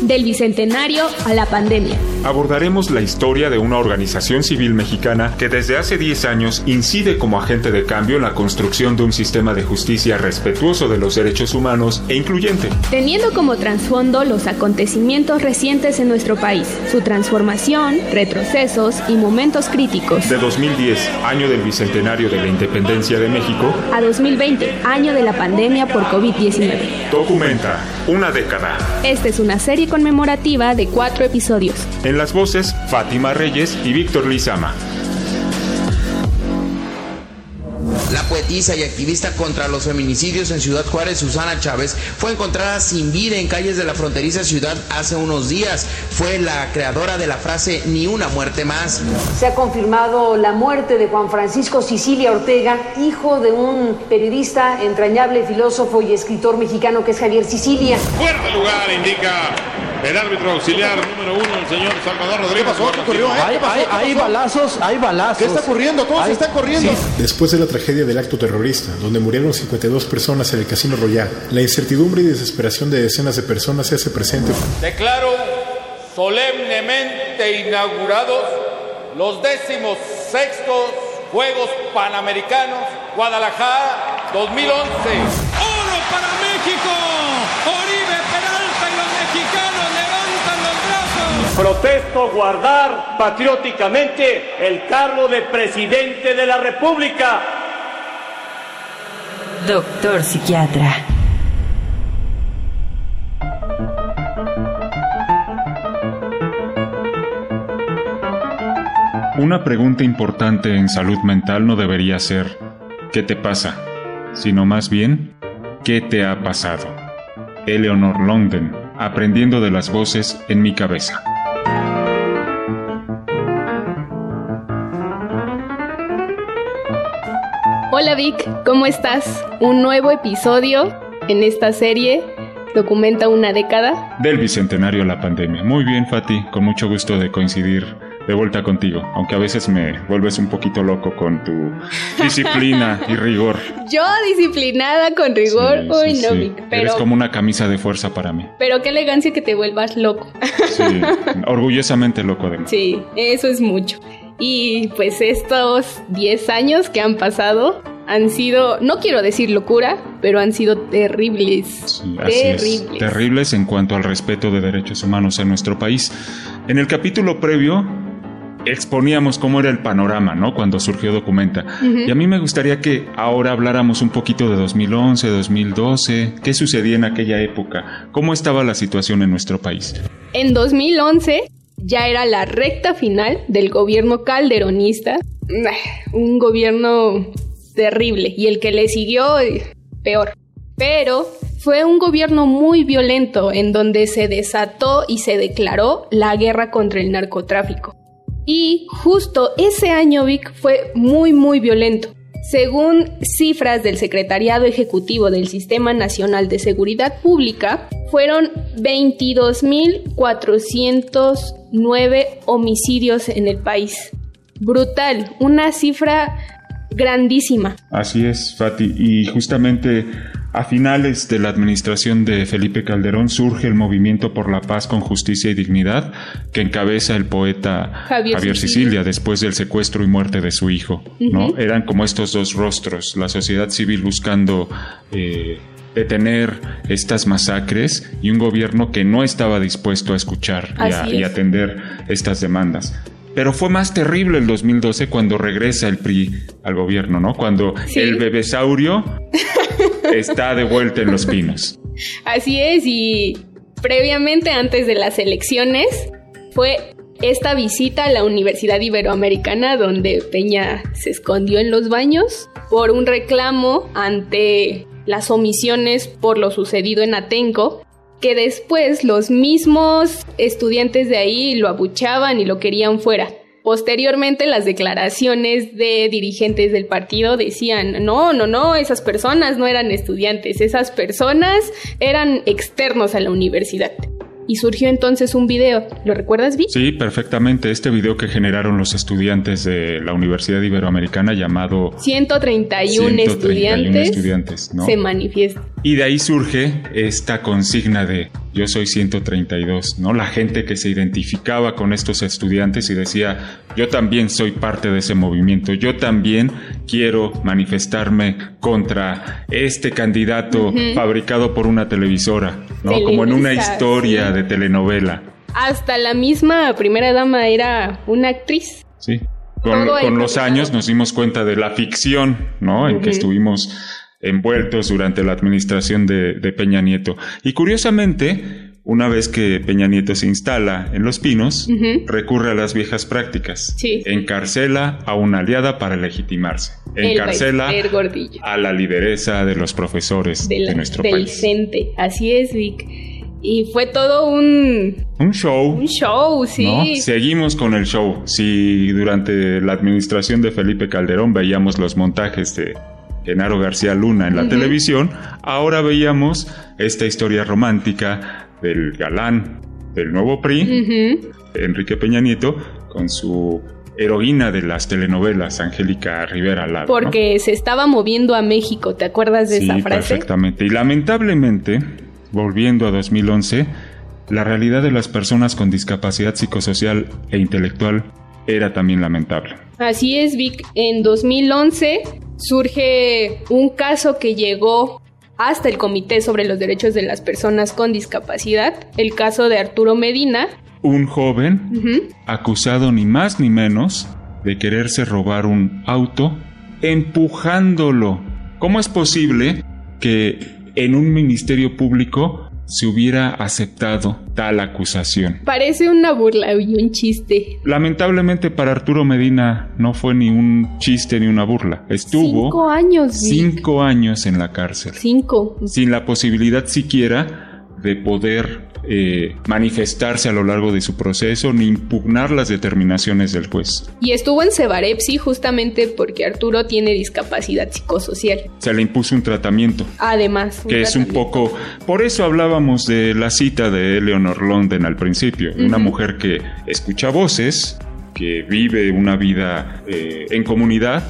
Del bicentenario a la pandemia. Abordaremos la historia de una organización civil mexicana que desde hace 10 años incide como agente de cambio en la construcción de un sistema de justicia respetuoso de los derechos humanos e incluyente. Teniendo como trasfondo los acontecimientos recientes en nuestro país, su transformación, retrocesos y momentos críticos. De 2010, año del bicentenario de la independencia de México, a 2020, año de la pandemia por COVID-19. Documenta una década. Esta es una serie conmemorativa de cuatro episodios. En las voces, Fátima Reyes y Víctor Lizama. La poetisa y activista contra los feminicidios en Ciudad Juárez, Susana Chávez, fue encontrada sin vida en calles de la fronteriza ciudad hace unos días. Fue la creadora de la frase Ni una muerte más. Se ha confirmado la muerte de Juan Francisco Sicilia Ortega, hijo de un periodista, entrañable filósofo y escritor mexicano que es Javier Sicilia. Fuerte lugar indica el árbitro auxiliar número uno, el señor Salvador Rodríguez. ¿Qué pasó? ¿Qué ocurrió? Hay, hay, hay, balazos, hay balazos. ¿Qué está ocurriendo? Todos están corriendo. Después de la tragedia del acto terrorista, donde murieron 52 personas en el Casino Royal, la incertidumbre y desesperación de decenas de personas se hace presente. Declaro solemnemente inaugurados los décimos sextos Juegos Panamericanos Guadalajara 2011. ¡Oro para México! Protesto guardar patrióticamente el cargo de presidente de la República. Doctor psiquiatra. Una pregunta importante en salud mental no debería ser ¿qué te pasa? sino más bien ¿qué te ha pasado? Eleanor London, aprendiendo de las voces en mi cabeza. Hola Vic, ¿cómo estás? Un nuevo episodio en esta serie documenta una década. Del bicentenario a la pandemia. Muy bien, Fati, con mucho gusto de coincidir de vuelta contigo, aunque a veces me vuelves un poquito loco con tu disciplina y rigor. Yo disciplinada con rigor, Sí, uy sí, no, sí. Vic, pero, Eres como una camisa de fuerza para mí. pero qué elegancia que te vuelvas loco. Sí, orgullosamente loco además. Sí, eso es mucho. Y pues estos 10 años que han pasado han sido, no quiero decir locura, pero han sido terribles. Sí, así es. terribles. Terribles en cuanto al respeto de derechos humanos en nuestro país. En el capítulo previo exponíamos cómo era el panorama, ¿no? Cuando surgió Documenta. Y a mí me gustaría que ahora habláramos un poquito de 2011, 2012, qué sucedía en aquella época, cómo estaba la situación en nuestro país. En 2011 ya era la recta final del gobierno calderonista, un gobierno terrible y el que le siguió eh, peor. Pero fue un gobierno muy violento en donde se desató y se declaró la guerra contra el narcotráfico. Y justo ese año, Vic, fue muy, muy violento. Según cifras del Secretariado Ejecutivo del Sistema Nacional de Seguridad Pública, fueron 22.409 homicidios en el país. Brutal, una cifra grandísima. Así es, Fati. Y justamente a finales de la administración de Felipe Calderón surge el movimiento por la paz con justicia y dignidad que encabeza el poeta Javier Javier, Sicilia. Sicilia. después del secuestro y muerte de su hijo. ¿no? Eran como estos dos rostros, la sociedad civil buscando eh, detener estas masacres y un gobierno que no estaba dispuesto a escuchar y a- atender estas demandas. Pero fue más terrible el 2012 cuando regresa el PRI al gobierno, ¿no? Cuando Sí. el bebesaurio está de vuelta en los pinos. Así es, y previamente, antes de las elecciones, fue esta visita a la Universidad Iberoamericana donde Peña se escondió en los baños por un reclamo ante las omisiones por lo sucedido en Atenco, que después los mismos estudiantes de ahí lo abuchaban y lo querían fuera. Posteriormente, las declaraciones de dirigentes del partido decían, no, no, no, esas personas no eran estudiantes, esas personas eran externos a la universidad. Y surgió entonces un video. ¿Lo recuerdas, Vic? Sí, perfectamente. Este video que generaron los estudiantes de la Universidad Iberoamericana llamado 131, 131 estudiantes, estudiantes, ¿no? se manifiestan. Y de ahí surge esta consigna de yo soy 132, ¿no? La gente que se identificaba con estos estudiantes y decía, yo también soy parte de ese movimiento, yo también quiero manifestarme contra este candidato fabricado por una televisora, ¿no? Como en una historia sí. de telenovela, Hasta la misma primera dama era una actriz. ¿sí? Con, los años nos dimos cuenta de la ficción, ¿no? En que estuvimos envueltos durante la administración de, de Peña Nieto. Y curiosamente, una vez que Peña Nieto se instala en Los Pinos, recurre a las viejas prácticas. Sí. Encarcela a una aliada para legitimarse. El Encarcela a la lideresa de los profesores de, nuestro del país. CENTE. Así es, Vic. Y fue todo un, Un show. un show, sí. ¿no? Seguimos con el show. Si durante la administración de Felipe Calderón veíamos los montajes de Genaro García Luna en la televisión, ahora veíamos esta historia romántica del galán del nuevo PRI. Enrique Peña Nieto, con su heroína de las telenovelas, Angélica Rivera lado. ¿no? Porque se estaba moviendo a México, ¿te acuerdas de Sí, esa frase? perfectamente. Y lamentablemente, volviendo a 2011, la realidad de las personas con discapacidad psicosocial e intelectual era también lamentable. Así es, Vic. En 2011 surge un caso que llegó hasta el Comité sobre los Derechos de las Personas con Discapacidad, el caso de Arturo Medina. Un joven acusado ni más ni menos de quererse robar un auto empujándolo. ¿Cómo es posible que en un ministerio público se hubiera aceptado tal acusación? Parece una burla y un chiste. Lamentablemente para Arturo Medina no fue ni un chiste ni una burla. Estuvo Cinco años, cinco años en la cárcel, Cinco. sin la posibilidad siquiera de poder eh, manifestarse a lo largo de su proceso ni impugnar las determinaciones del juez. Y estuvo en Cebarepsi justamente porque Arturo tiene discapacidad psicosocial. Se le impuso un tratamiento. Además, que es un poco... Por eso hablábamos de la cita de Eleanor London al principio, una mujer que escucha voces, que vive una vida eh, en comunidad,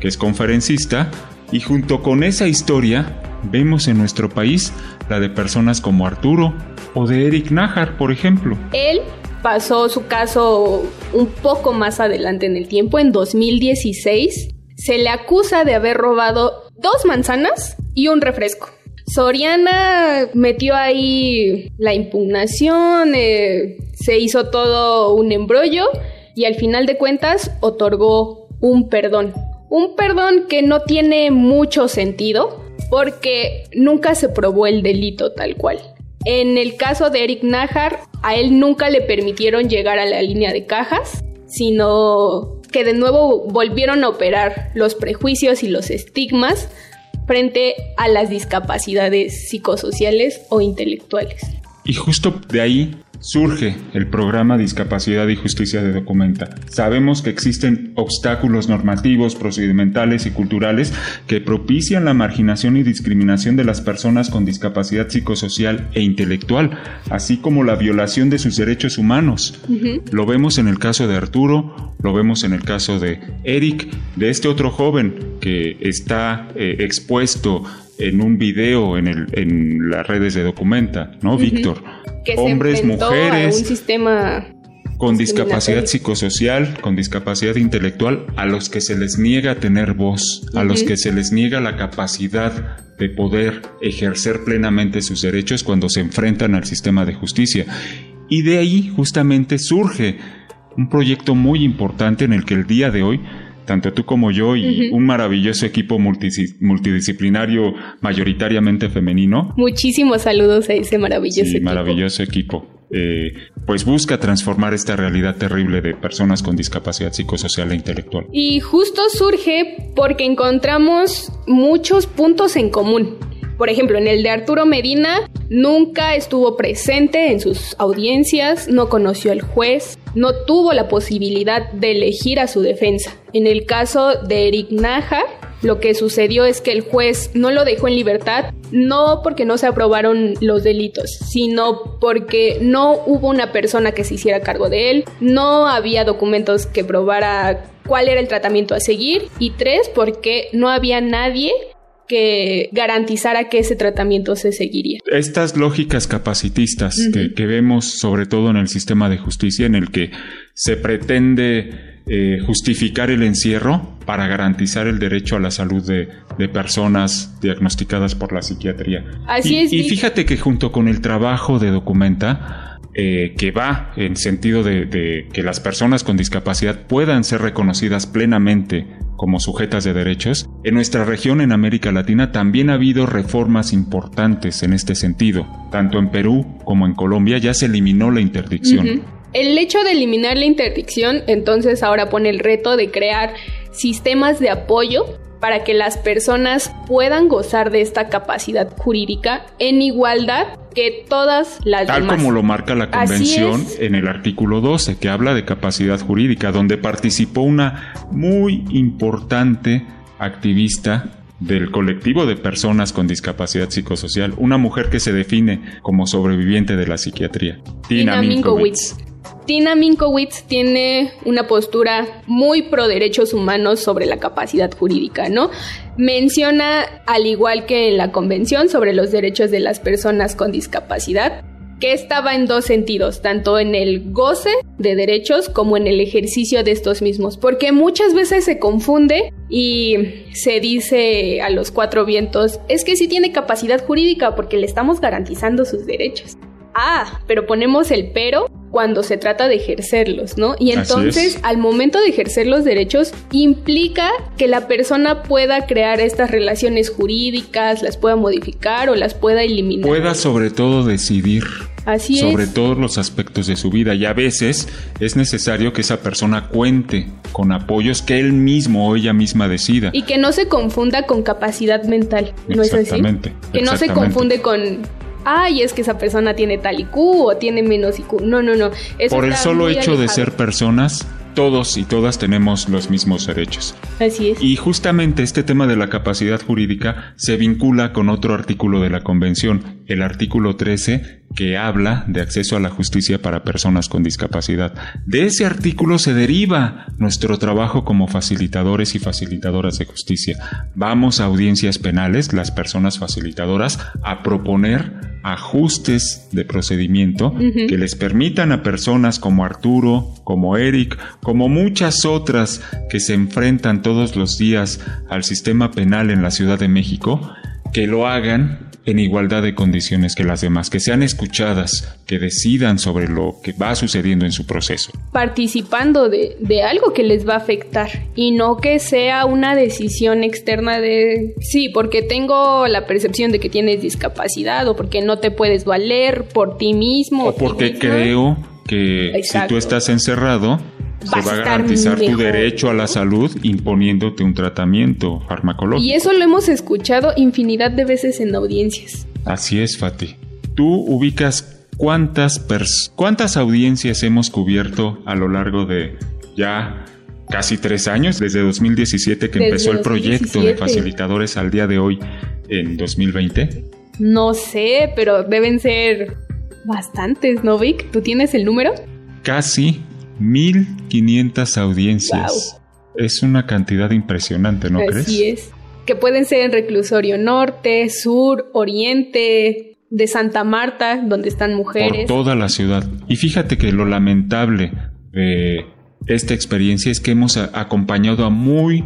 que es conferencista, y junto con esa historia vemos en nuestro país la de personas como Arturo o de Eric Najar, por ejemplo. Él pasó su caso un poco más adelante en el tiempo, en 2016. Se le acusa de haber robado dos manzanas y un refresco. Soriana metió ahí la impugnación, eh, se hizo todo un embrollo y al final de cuentas otorgó un perdón. Un perdón que no tiene mucho sentido porque nunca se probó el delito tal cual. En el caso de Eric Najar, a él nunca le permitieron llegar a la línea de cajas, sino que de nuevo volvieron a operar los prejuicios y los estigmas frente a las discapacidades psicosociales o intelectuales. Y justo de ahí surge el programa Discapacidad y Justicia de Documenta. Sabemos que existen obstáculos normativos, procedimentales y culturales que propician la marginación y discriminación de las personas con discapacidad psicosocial e intelectual, así como la violación de sus derechos humanos. Lo vemos en el caso de Arturo, lo vemos en el caso de Eric, de este otro joven que está eh, expuesto en un video en, el, en las redes de Documenta, ¿no. Víctor? Hombres, mujeres un sistema con discapacidad psicosocial, con discapacidad intelectual, a los que se les niega tener voz, a los que se les niega la capacidad de poder ejercer plenamente sus derechos cuando se enfrentan al sistema de justicia. Y de ahí justamente surge un proyecto muy importante en el que el día de hoy, tanto tú como yo y un maravilloso equipo multidis- multidisciplinario mayoritariamente femenino, Muchísimos saludos a ese maravilloso Sí, equipo. maravilloso equipo. Eh, pues busca transformar esta realidad terrible de personas con discapacidad psicosocial e intelectual. Y justo surge porque encontramos muchos puntos en común. Por ejemplo, en el de Arturo Medina, nunca estuvo presente en sus audiencias, no conoció al juez, no tuvo la posibilidad de elegir a su defensa. En el caso de Eric Najar, Lo que sucedió es que el juez no lo dejó en libertad, no porque no se aprobaron los delitos, sino porque no hubo una persona que se hiciera cargo de él, no había documentos que probara cuál era el tratamiento a seguir y tres, porque no había nadie que garantizara que ese tratamiento se seguiría. Estas lógicas capacitistas que, que, vemos sobre todo en el sistema de justicia en el que se pretende eh, justificar el encierro para garantizar el derecho a la salud de, de personas diagnosticadas por la psiquiatría. Así y, es. Y fíjate que junto con el trabajo de Documenta, eh, que va en sentido de, de, que las personas con discapacidad puedan ser reconocidas plenamente como sujetas de derechos, en nuestra región en América Latina también ha habido reformas importantes en este sentido. Tanto en Perú como en Colombia ya se eliminó la interdicción. El hecho de eliminar la interdicción entonces ahora pone el reto de crear sistemas de apoyo para que las personas puedan gozar de esta capacidad jurídica en igualdad que todas las Tal demás. como lo marca la convención en el artículo 12, que habla de capacidad jurídica, donde participó una muy importante activista del colectivo de personas con discapacidad psicosocial, una mujer que se define como sobreviviente de la psiquiatría, Tina, Tina Minkowitz. Tina Minkowitz tiene una postura muy pro derechos humanos sobre la capacidad jurídica, ¿no? Menciona, al igual que en la convención sobre los derechos de las personas con discapacidad, que estaba en dos sentidos, tanto en el goce de derechos como en el ejercicio de estos mismos, porque muchas veces se confunde y se dice a los cuatro vientos, es que sí tiene capacidad jurídica porque le estamos garantizando sus derechos. Ah, pero ponemos el pero cuando se trata de ejercerlos, ¿no? Y entonces, al momento de ejercer los derechos, implica que la persona pueda crear estas relaciones jurídicas, las pueda modificar o las pueda eliminar. Pueda sobre todo decidir. Así sobre es. todos los aspectos de su vida y a veces es necesario que esa persona cuente con apoyos que él mismo o ella misma decida. Y que no se confunda con capacidad mental, ¿no es así? Exactamente. Que no se confunde con ay, es que esa persona tiene tal IQ o tiene menos IQ. No, no, no. Eso Por el solo hecho alejado. de ser personas, todos y todas tenemos los mismos derechos. Así es. Y justamente este tema de la capacidad jurídica se vincula con otro artículo de la Convención, el artículo 13, que habla de acceso a la justicia para personas con discapacidad. De ese artículo se deriva nuestro trabajo como facilitadores y facilitadoras de justicia. Vamos a audiencias penales, las personas facilitadoras, a proponer ajustes de procedimiento uh -huh. que les permitan a personas como Arturo, como Eric, como muchas otras que se enfrentan todos los días al sistema penal en la Ciudad de México, que lo hagan en igualdad de condiciones que las demás, que sean escuchadas, que decidan sobre lo que va sucediendo en su proceso. Participando de, de, algo que les va a afectar y no que sea una decisión externa de, sí, porque tengo la percepción de que tienes discapacidad o porque no te puedes valer por ti mismo. O porque creo que Exacto. si tú estás encerrado, se va a garantizar mejor, tu derecho a la salud imponiéndote un tratamiento farmacológico. Y eso lo hemos escuchado infinidad de veces en audiencias. Así es, Fati. Tú ubicas cuántas cuántas audiencias hemos cubierto a lo largo de ya casi tres años, desde 2017 que desde empezó el 2017. proyecto de facilitadores al día de hoy en 2020. No sé, pero deben ser bastantes, ¿no, Vic? ¿Tú tienes el número? Casi 1500 audiencias. Wow. Es una cantidad impresionante, ¿no Así crees? Así es. Que pueden ser en reclusorio norte, sur, oriente, de Santa Marta, donde están mujeres. Por toda la ciudad. Y fíjate que lo lamentable de esta experiencia es que hemos acompañado a muy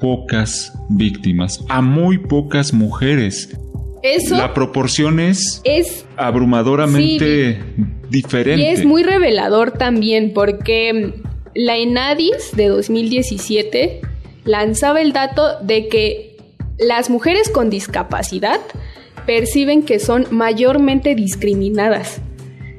pocas víctimas, a muy pocas mujeres. Eso la proporción es, es abrumadoramente sí, diferente. Y es muy revelador también porque la ENADIS de 2017 lanzaba el dato de que las mujeres con discapacidad perciben que son mayormente discriminadas.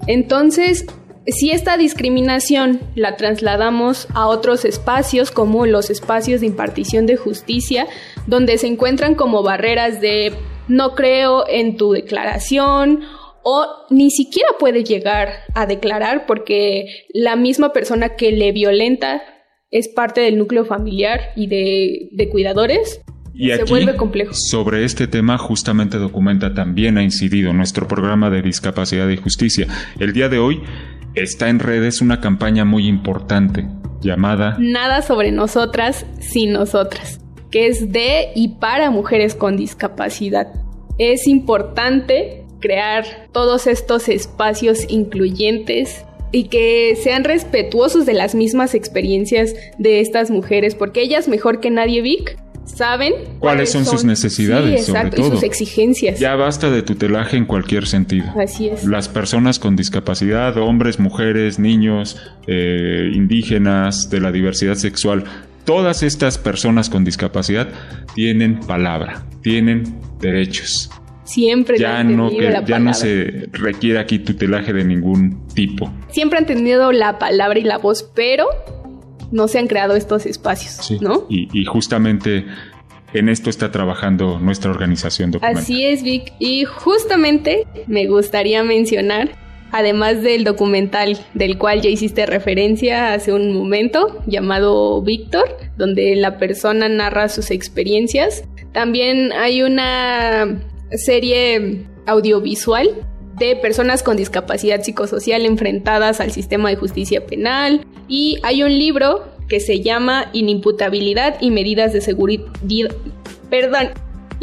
Entonces, si esta discriminación la trasladamos a otros espacios como los espacios de impartición de justicia, donde se encuentran como barreras de no creo en tu declaración o ni siquiera puede llegar a declarar porque la misma persona que le violenta es parte del núcleo familiar y de, de cuidadores, Y se aquí, vuelve complejo. sobre este tema, justamente Documenta también ha incidido nuestro programa de discapacidad y justicia. El día de hoy está en redes una campaña muy importante llamada Nada sobre nosotras sin nosotras, que es de y para mujeres con discapacidad. Es importante crear todos estos espacios incluyentes y que sean respetuosos de las mismas experiencias de estas mujeres, porque ellas mejor que nadie, Vic, saben cuáles son, sus necesidades, Sí, exacto, sobre y todo. sus exigencias. Ya basta de tutelaje en cualquier sentido. Así es. Las personas con discapacidad, hombres, mujeres, niños, eh, indígenas, de la diversidad sexual, todas estas personas con discapacidad tienen palabra, tienen derechos. Siempre Ya han no, que- la ya no se requiere aquí tutelaje de ningún tipo. Siempre han tenido la palabra y la voz, pero no se han creado estos espacios, Sí. ¿no? Y, y justamente en esto está trabajando nuestra organización Documenta. Así es, Vic. Y justamente me gustaría mencionar, además del documental del cual ya hiciste referencia hace un momento, llamado Víctor, donde la persona narra sus experiencias, también hay una serie audiovisual de personas con discapacidad psicosocial enfrentadas al sistema de justicia penal y hay un libro que se llama Inimputabilidad y medidas de seguridad perdón,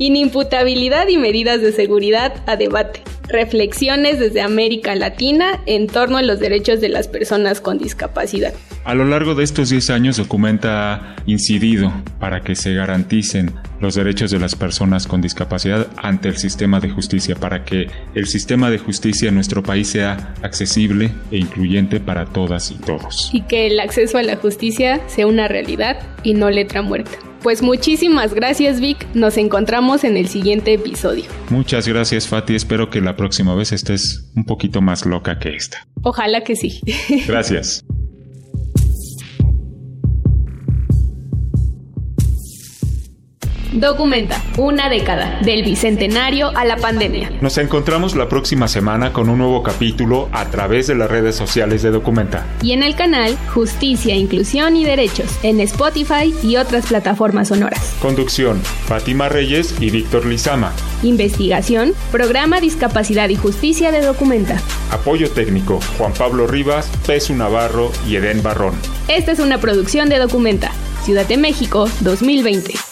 Inimputabilidad y medidas de seguridad a debate. Reflexiones desde América Latina en torno a los derechos de las personas con discapacidad. A lo largo de estos 10 años, Documenta ha incidido para que se garanticen los derechos de las personas con discapacidad ante el sistema de justicia, para que el sistema de justicia en nuestro país sea accesible e incluyente para todas y todos. Y que el acceso a la justicia sea una realidad y no letra muerta. Pues muchísimas gracias Vic, nos encontramos en el siguiente episodio. Muchas gracias, Fati. Espero que la próxima vez estés un poquito más loca que esta. Ojalá que sí. Gracias. Documenta, una década, del bicentenario a la pandemia. Nos encontramos la próxima semana con un nuevo capítulo a través de las redes sociales de Documenta. Y en el canal Justicia, Inclusión y Derechos, en Spotify y otras plataformas sonoras. Conducción, Fátima Reyes y Víctor Lizama. Investigación, Programa Discapacidad y Justicia de Documenta. Apoyo técnico, Juan Pablo Rivas, Pesu Navarro y Edén Barrón. Esta es una producción de Documenta, Ciudad de México, 2020.